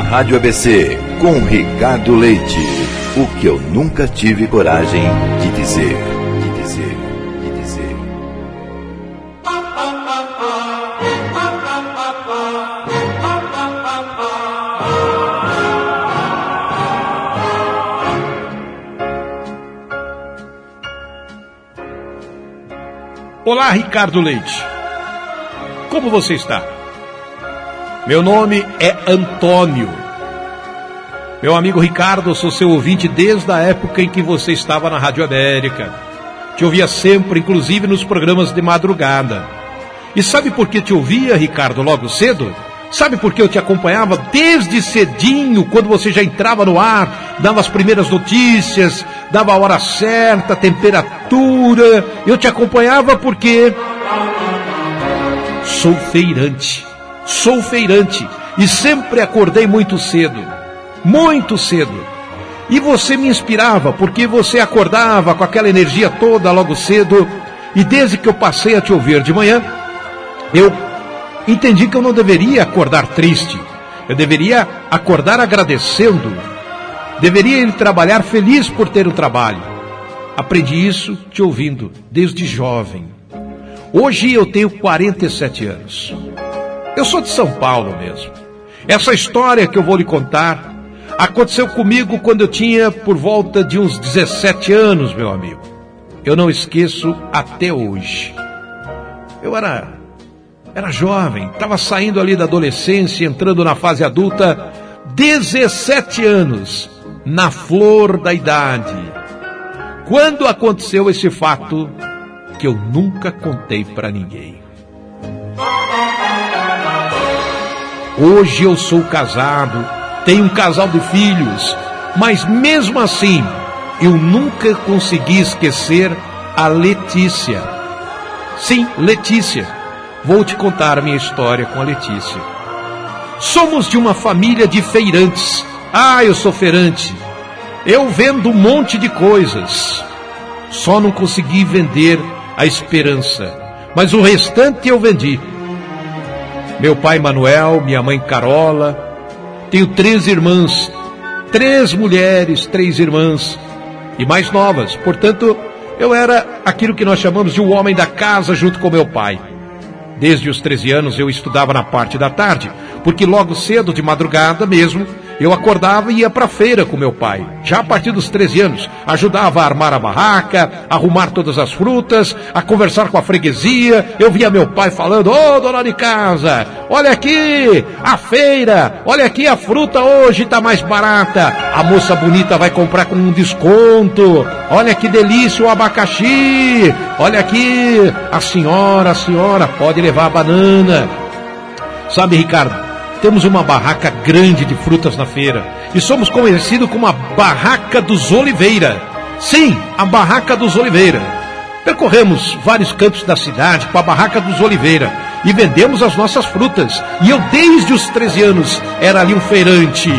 Rádio ABC, com Ricardo Leite. O que eu nunca tive coragem de dizer. De dizer. De dizer. Olá, Ricardo Leite. Como você está? Meu nome é Antônio. Meu amigo Ricardo, sou seu ouvinte desde a época em que você estava na Rádio América. Te ouvia sempre, inclusive nos programas de madrugada. E sabe por que te ouvia, Ricardo, logo cedo? Sabe por que eu te acompanhava desde cedinho, quando você já entrava no ar, dava as primeiras notícias, dava a hora certa, temperatura. Eu te acompanhava porque sou feirante. Sou feirante e sempre acordei muito cedo. Muito cedo. E você me inspirava, porque você acordava com aquela energia toda logo cedo. E desde que eu passei a te ouvir de manhã, eu entendi que eu não deveria acordar triste. Eu deveria acordar agradecendo. Deveria ir trabalhar feliz por ter o trabalho. Aprendi isso te ouvindo desde jovem. Hoje eu tenho 47 anos. Eu sou de São Paulo mesmo. Essa história que eu vou lhe contar aconteceu comigo quando eu tinha por volta de uns 17 anos, meu amigo. Eu não esqueço até hoje. Eu era era jovem, estava saindo ali da adolescência, entrando na fase adulta, 17 anos, na flor da idade. Quando aconteceu esse fato que eu nunca contei para ninguém. Hoje eu sou casado, tenho um casal de filhos, mas mesmo assim eu nunca consegui esquecer a Letícia. Sim, Letícia. Vou te contar a minha história com a Letícia. Somos de uma família de feirantes. Ah, eu sou feirante. Eu vendo um monte de coisas. Só não consegui vender a esperança. Mas o restante eu vendi. Meu pai Manuel, minha mãe Carola. Tenho três irmãs. Três mulheres, três irmãs. E mais novas. Portanto, eu era aquilo que nós chamamos de o homem da casa junto com meu pai. Desde os 13 anos eu estudava na parte da tarde, porque logo cedo, de madrugada mesmo, eu acordava e ia para a feira com meu pai. Já a partir dos 13 anos, ajudava a armar a barraca, arrumar todas as frutas, a conversar com a freguesia. Eu via meu pai falando: Ô oh, dona de casa, olha aqui a feira, olha aqui a fruta hoje está mais barata. A moça bonita vai comprar com um desconto. Olha que delícia o abacaxi. Olha aqui a senhora, a senhora pode levar a banana. Sabe, Ricardo? Temos uma barraca grande de frutas na feira e somos conhecidos como a Barraca dos Oliveira. Sim, a Barraca dos Oliveira. Percorremos vários cantos da cidade com a Barraca dos Oliveira e vendemos as nossas frutas. E eu, desde os 13 anos, era ali um feirante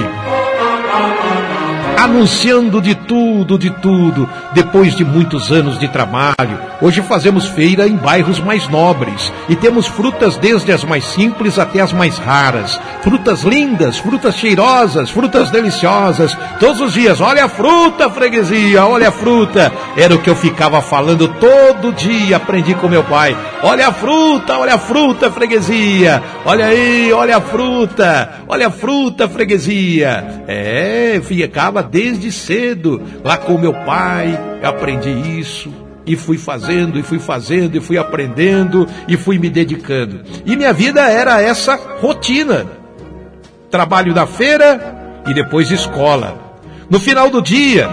anunciando de tudo, de tudo. Depois de muitos anos de trabalho, hoje fazemos feira em bairros mais nobres e temos frutas desde as mais simples até as mais raras. Frutas lindas, frutas cheirosas, frutas deliciosas. Todos os dias, olha a fruta, freguesia, olha a fruta. Era o que eu ficava falando todo dia, aprendi com meu pai. Olha a fruta, olha a fruta, freguesia. Olha aí, olha a fruta, olha a fruta, freguesia. É, ficava desde cedo. Lá com meu pai, aprendi isso. E fui fazendo, e fui fazendo, e fui aprendendo, e fui me dedicando. E minha vida era essa rotina: trabalho da feira e depois escola. No final do dia,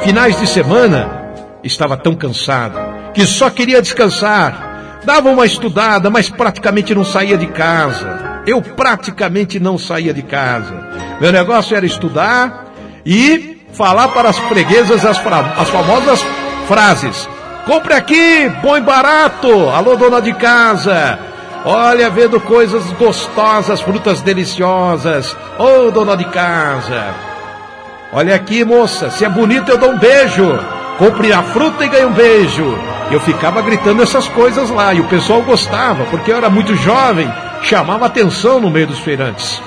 finais de semana, estava tão cansado que só queria descansar. Dava uma estudada, mas praticamente não saía de casa. Eu praticamente não saía de casa. Meu negócio era estudar e falar para as freguesas as, as famosas frases. Compre aqui, bom e barato. Alô, dona de casa. Olha, vendo coisas gostosas, frutas deliciosas. Ô, oh, dona de casa. Olha aqui, moça, se é bonito eu dou um beijo. Compre a fruta e ganhe um beijo. Eu ficava gritando essas coisas lá e o pessoal gostava, porque eu era muito jovem, chamava atenção no meio dos feirantes.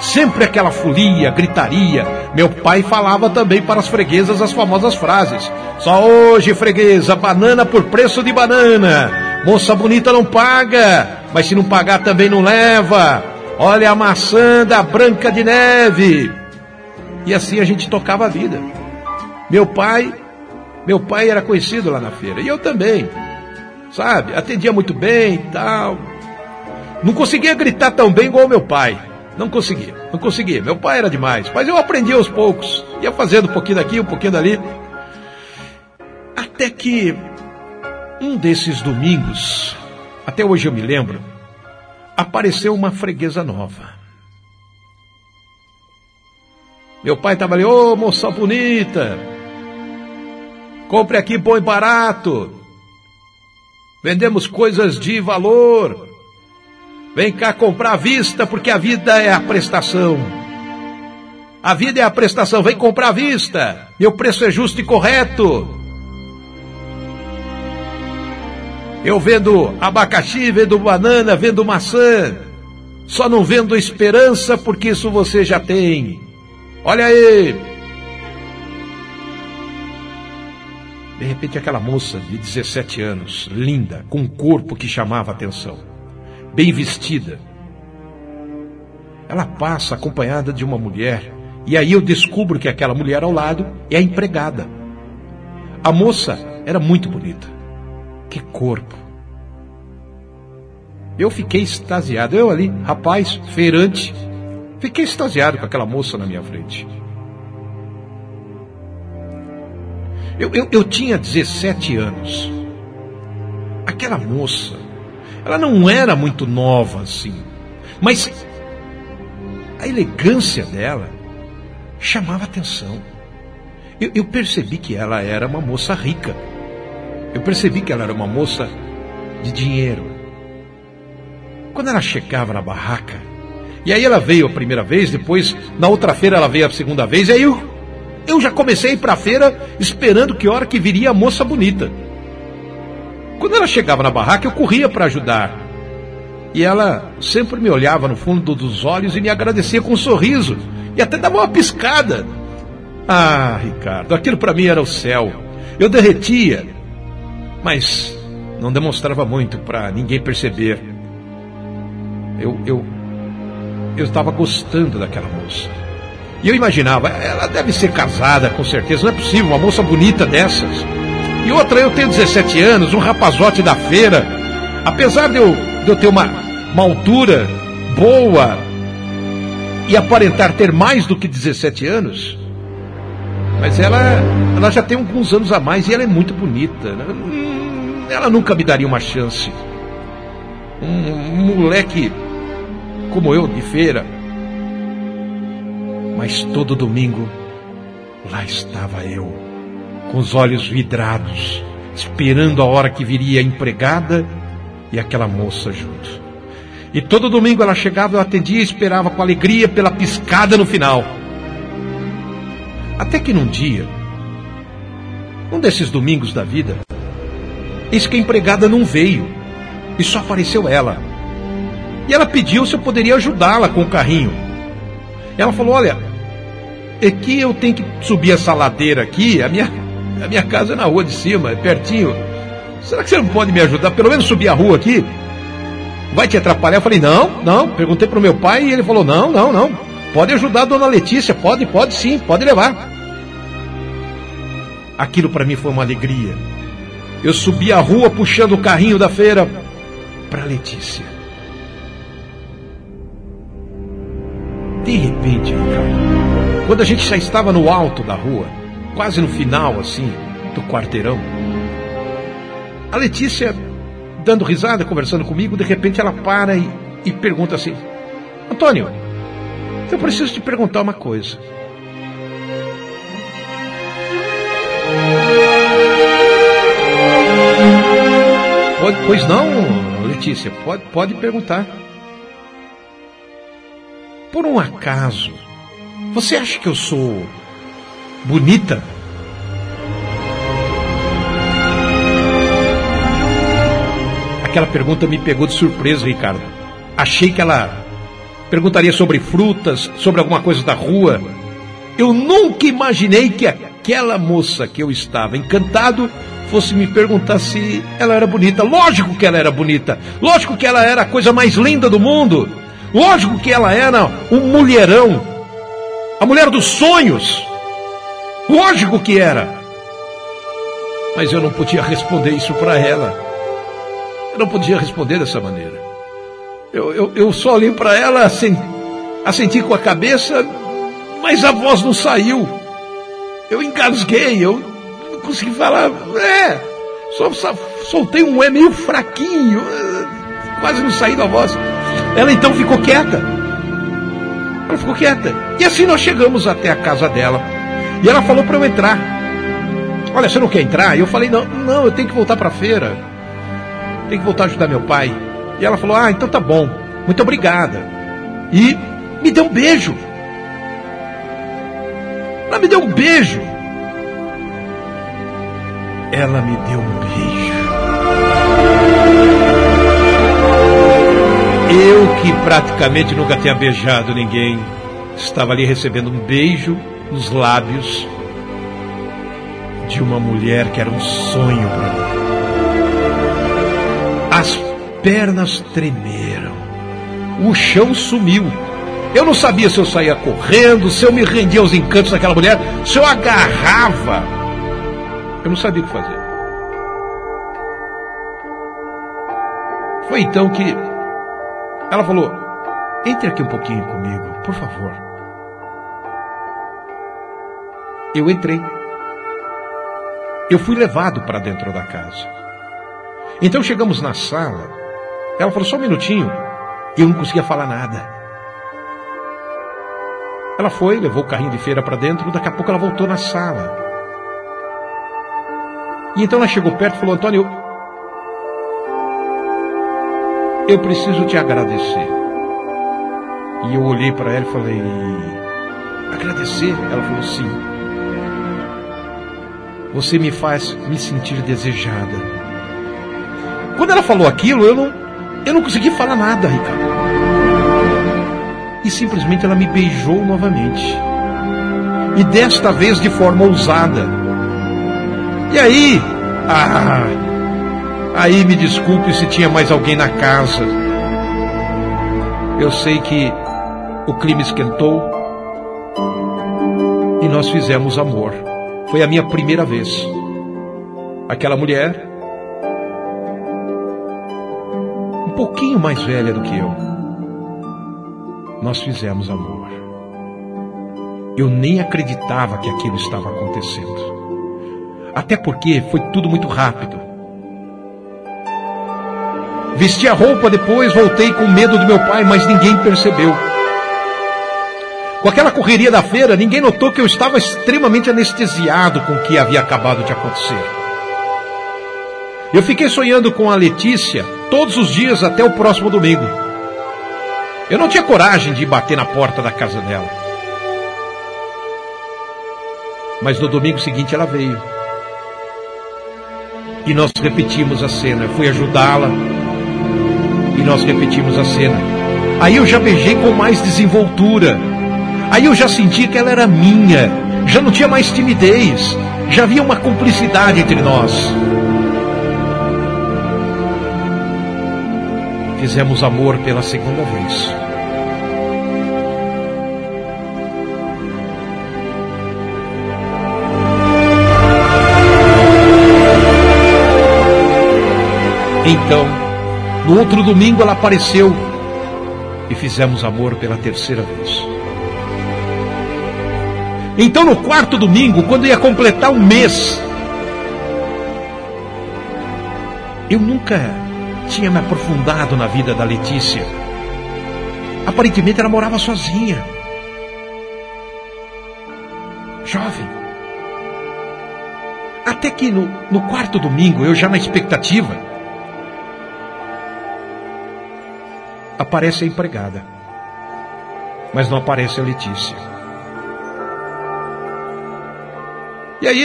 Sempre aquela folia, gritaria. Meu pai falava também para as freguesas as famosas frases. Só hoje, freguesa, banana por preço de banana. Moça bonita não paga, mas se não pagar também não leva. Olha a maçã da Branca de Neve. E assim a gente tocava a vida. Meu pai, meu pai era conhecido lá na feira, e eu também. Sabe? Atendia muito bem e tal. Não conseguia gritar tão bem igual meu pai. Não conseguia, não conseguia. Meu pai era demais. Mas eu aprendi aos poucos. Ia fazendo um pouquinho daqui, um pouquinho dali. Até que um desses domingos, até hoje eu me lembro, apareceu uma freguesa nova. Meu pai estava ali, ô oh, moça bonita, compre aqui bom e barato. Vendemos coisas de valor. Vem cá comprar à vista, porque a vida é a prestação. A vida é a prestação, vem comprar à vista. Meu preço é justo e correto. Eu vendo abacaxi, vendo banana, vendo maçã. Só não vendo esperança, porque isso você já tem. Olha aí! De repente, aquela moça de 17 anos, linda, com um corpo que chamava atenção bem vestida. Ela passa acompanhada de uma mulher, e aí eu descubro que aquela mulher ao lado é a empregada. A moça era muito bonita. Que corpo! Eu fiquei extasiado. Eu ali, rapaz, feirante, fiquei extasiado com aquela moça na minha frente. Eu, eu, eu tinha 17 anos. Aquela moça ela não era muito nova assim, mas a elegância dela chamava atenção. Eu, eu, percebi que ela era uma moça rica. Eu percebi que ela era uma moça de dinheiro. Quando ela chegava na barraca, e aí ela veio a primeira vez, depois na outra feira ela veio a segunda vez, e aí eu, eu já comecei para a feira esperando que hora que viria a moça bonita. Quando ela chegava na barraca, eu corria para ajudar. E ela sempre me olhava no fundo dos olhos e me agradecia com um sorriso. E até dava uma piscada. Ah, Ricardo, aquilo para mim era o céu. Eu derretia, mas não demonstrava muito para ninguém perceber. Eu, eu, eu estava gostando daquela moça. E eu imaginava, ela deve ser casada, com certeza. Não é possível, uma moça bonita dessas. Outra, eu tenho 17 anos, um rapazote da feira. Apesar de eu, de eu ter uma, uma altura boa e aparentar ter mais do que 17 anos, mas ela, ela já tem alguns anos a mais e ela é muito bonita. Né? Hum, ela nunca me daria uma chance. Um, um moleque como eu, de feira. Mas todo domingo, lá estava eu com os olhos vidrados, esperando a hora que viria a empregada e aquela moça junto. E todo domingo ela chegava, eu atendia e esperava com alegria pela piscada no final. Até que num dia, um desses domingos da vida, eis que a empregada não veio e só apareceu ela. E ela pediu se eu poderia ajudá-la com o carrinho. Ela falou: Olha, é que eu tenho que subir essa ladeira aqui, a minha, a minha casa é na rua de cima, é pertinho. Será que você não pode me ajudar? Pelo menos subir a rua aqui? Vai te atrapalhar? Eu falei, não, não. Perguntei para o meu pai e ele falou, não, não, não. Pode ajudar a dona Letícia, pode, pode sim, pode levar. Aquilo para mim foi uma alegria. Eu subi a rua puxando o carrinho da feira para Letícia. De repente, quando a gente já estava no alto da rua, quase no final, assim, do quarteirão. A Letícia, dando risada, conversando comigo, de repente ela para e, e pergunta assim: Antônio, eu preciso te perguntar uma coisa. Pois não, Letícia, pode, pode perguntar. Por um acaso, você acha que eu sou bonita. Aquela pergunta me pegou de surpresa, Ricardo. Achei que ela perguntaria sobre frutas, sobre alguma coisa da rua. Eu nunca imaginei que aquela moça que eu estava encantado fosse me perguntar se ela era bonita. Lógico que ela era bonita. Lógico que ela era a coisa mais linda do mundo. Lógico que ela era um mulherão. A mulher dos sonhos. Lógico que era. Mas eu não podia responder isso para ela. Eu não podia responder dessa maneira. Eu, eu, eu só olhei para ela, assenti com a cabeça, mas a voz não saiu. Eu engasguei, eu não consegui falar. É, só, só soltei um é meio fraquinho, quase não saiu da voz. Ela então ficou quieta. Ela ficou quieta. E assim nós chegamos até a casa dela. E ela falou para eu entrar. Olha, você não quer entrar? E eu falei, não, não, eu tenho que voltar para a feira. Tenho que voltar a ajudar meu pai. E ela falou, ah, então tá bom. Muito obrigada. E me deu um beijo. Ela me deu um beijo. Ela me deu um beijo. Eu que praticamente nunca tinha beijado ninguém, estava ali recebendo um beijo nos lábios de uma mulher que era um sonho para mim. As pernas tremeram, o chão sumiu. Eu não sabia se eu saía correndo, se eu me rendia aos encantos daquela mulher, se eu agarrava. Eu não sabia o que fazer. Foi então que ela falou: entre aqui um pouquinho comigo, por favor. Eu entrei. Eu fui levado para dentro da casa. Então chegamos na sala. Ela falou: só um minutinho. Eu não conseguia falar nada. Ela foi, levou o carrinho de feira para dentro, daqui a pouco ela voltou na sala. E então ela chegou perto e falou: Antônio, eu preciso te agradecer. E eu olhei para ela e falei: Agradecer? Ela falou: Sim. Você me faz me sentir desejada. Quando ela falou aquilo, eu não, eu não consegui falar nada, Ricardo e simplesmente ela me beijou novamente. E desta vez de forma ousada. E aí, ah, aí me desculpe se tinha mais alguém na casa. Eu sei que o clima esquentou e nós fizemos amor. Foi a minha primeira vez. Aquela mulher, um pouquinho mais velha do que eu nós fizemos amor. Eu nem acreditava que aquilo estava acontecendo. Até porque foi tudo muito rápido. Vesti a roupa depois, voltei com medo do meu pai, mas ninguém percebeu. Com aquela correria da feira, ninguém notou que eu estava extremamente anestesiado com o que havia acabado de acontecer. Eu fiquei sonhando com a Letícia todos os dias até o próximo domingo. Eu não tinha coragem de bater na porta da casa dela. Mas no domingo seguinte ela veio. E nós repetimos a cena. Eu fui ajudá-la. E nós repetimos a cena. Aí eu já beijei com mais desenvoltura. Aí eu já senti que ela era minha. Já não tinha mais timidez. Já havia uma cumplicidade entre nós. Fizemos amor pela segunda vez. Então, no outro domingo ela apareceu e fizemos amor pela terceira vez. Então, no quarto domingo, quando ia completar um mês, eu nunca tinha me aprofundado na vida da Letícia. Aparentemente ela morava sozinha. Jovem. Até que no, no quarto domingo, eu já na expectativa, aparece a empregada, mas não aparece a Letícia. E aí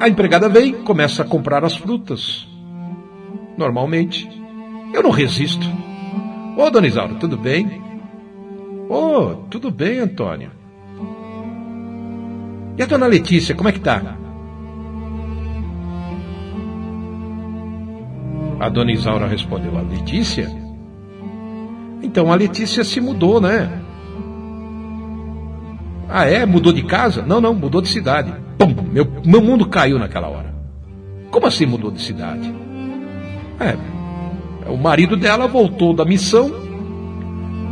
a empregada vem, começa a comprar as frutas normalmente. Eu não resisto. Ô, Dona Isaura, tudo bem? Ô, tudo bem, Antônio. E a Dona Letícia, como é que tá? A Dona Isaura respondeu, a Letícia? Então a Letícia se mudou, né? Ah, é? Mudou de casa? Não, não, mudou de cidade. Pum, meu, meu mundo caiu naquela hora. Como assim mudou de cidade? É, o marido dela voltou da missão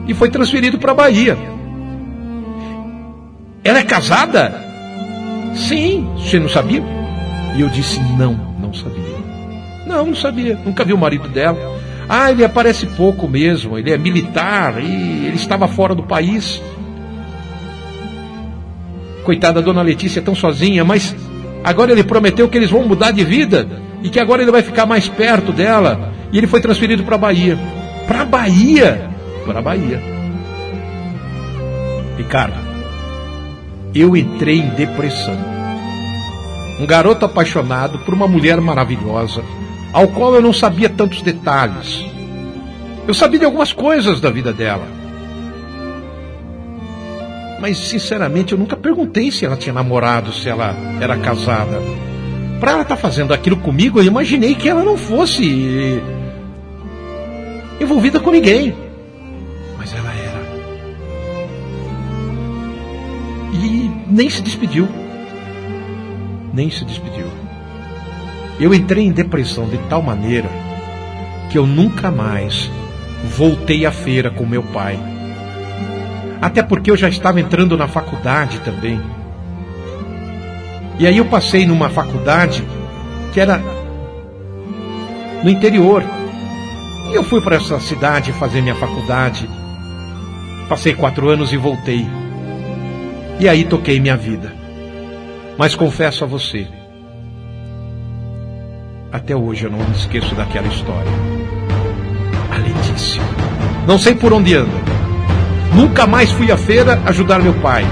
e foi transferido para a Bahia. Ela é casada? Sim, você não sabia? E eu disse: não, não sabia. Não, não sabia, nunca vi o marido dela. Ah, ele aparece pouco mesmo, ele é militar e ele estava fora do país. Coitada, a dona Letícia tão sozinha, mas agora ele prometeu que eles vão mudar de vida e que agora ele vai ficar mais perto dela. E ele foi transferido para Bahia. Para Bahia? Para Bahia. Ricardo, eu entrei em depressão. Um garoto apaixonado por uma mulher maravilhosa, ao qual eu não sabia tantos detalhes. Eu sabia de algumas coisas da vida dela. Mas, sinceramente, eu nunca perguntei se ela tinha namorado, se ela era casada. Para ela estar tá fazendo aquilo comigo, eu imaginei que ela não fosse envolvida com ninguém. Mas ela era. E nem se despediu. Nem se despediu. Eu entrei em depressão de tal maneira que eu nunca mais voltei à feira com meu pai. Até porque eu já estava entrando na faculdade também. E aí eu passei numa faculdade que era no interior. E eu fui para essa cidade fazer minha faculdade. Passei quatro anos e voltei. E aí toquei minha vida. Mas confesso a você, até hoje eu não me esqueço daquela história. A Letícia. Não sei por onde anda. Nunca mais fui à feira ajudar meu pai.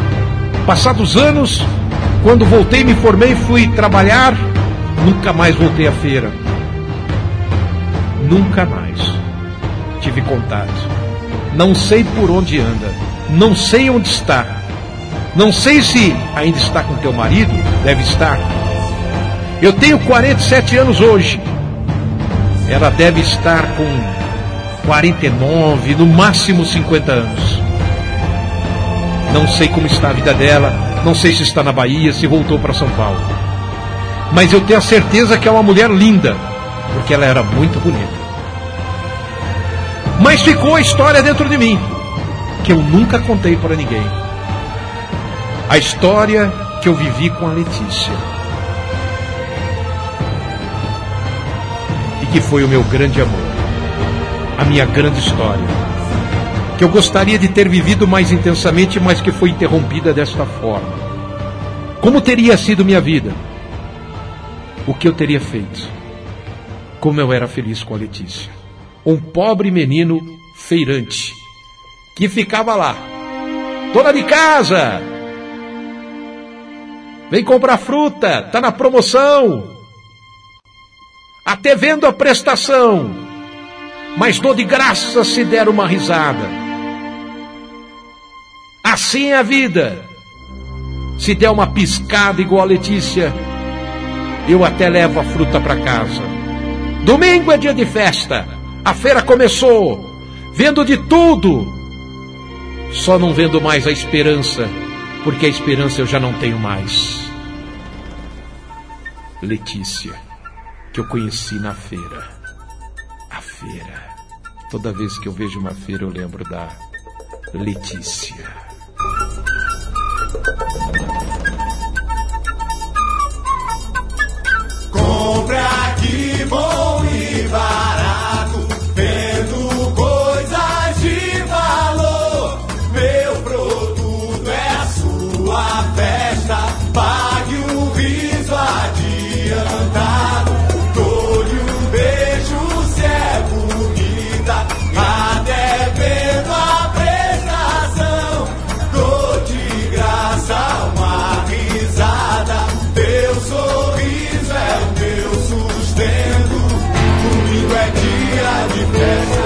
Passados anos, quando voltei, me formei, fui trabalhar, nunca mais voltei à feira. Nunca mais tive contato. Não sei por onde anda. Não sei onde está. Não sei se ainda está com teu marido. Deve estar. Eu tenho 47 anos hoje. Ela deve estar com 49, no máximo 50 anos. Não sei como está a vida dela. Não sei se está na Bahia, se voltou para São Paulo. Mas eu tenho a certeza que é uma mulher linda, porque ela era muito bonita. Mas ficou a história dentro de mim, que eu nunca contei para ninguém. A história que eu vivi com a Letícia. E que foi o meu grande amor. A minha grande história. Eu gostaria de ter vivido mais intensamente, mas que foi interrompida desta forma. Como teria sido minha vida? O que eu teria feito? Como eu era feliz com a Letícia um pobre menino feirante que ficava lá. Dona de casa! Vem comprar fruta, tá na promoção. Até vendo a prestação. Mas dou de graça se der uma risada. Assim é a vida. Se der uma piscada igual a Letícia, eu até levo a fruta para casa. Domingo é dia de festa. A feira começou, vendo de tudo. Só não vendo mais a esperança, porque a esperança eu já não tenho mais. Letícia, que eu conheci na feira. A feira. Toda vez que eu vejo uma feira eu lembro da Letícia. Compra aqui, bom Yeah.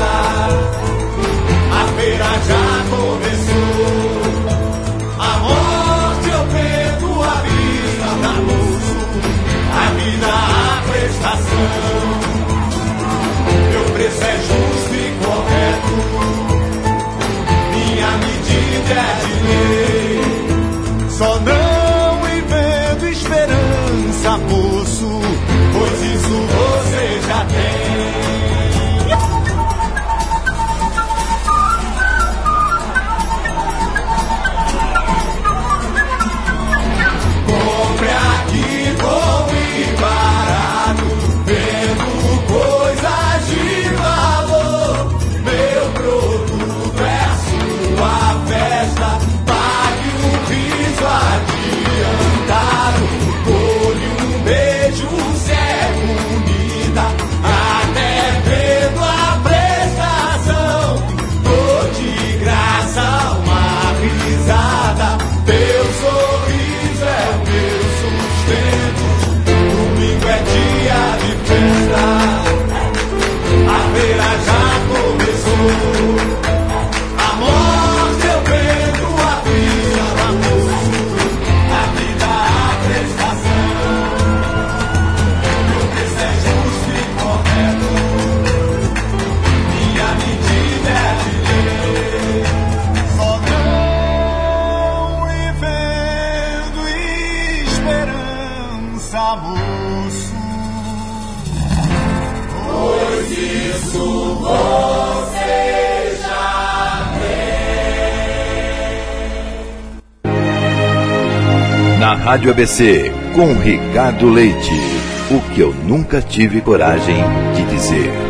Rádio ABC, com Ricardo Leite. O que eu nunca tive coragem de dizer.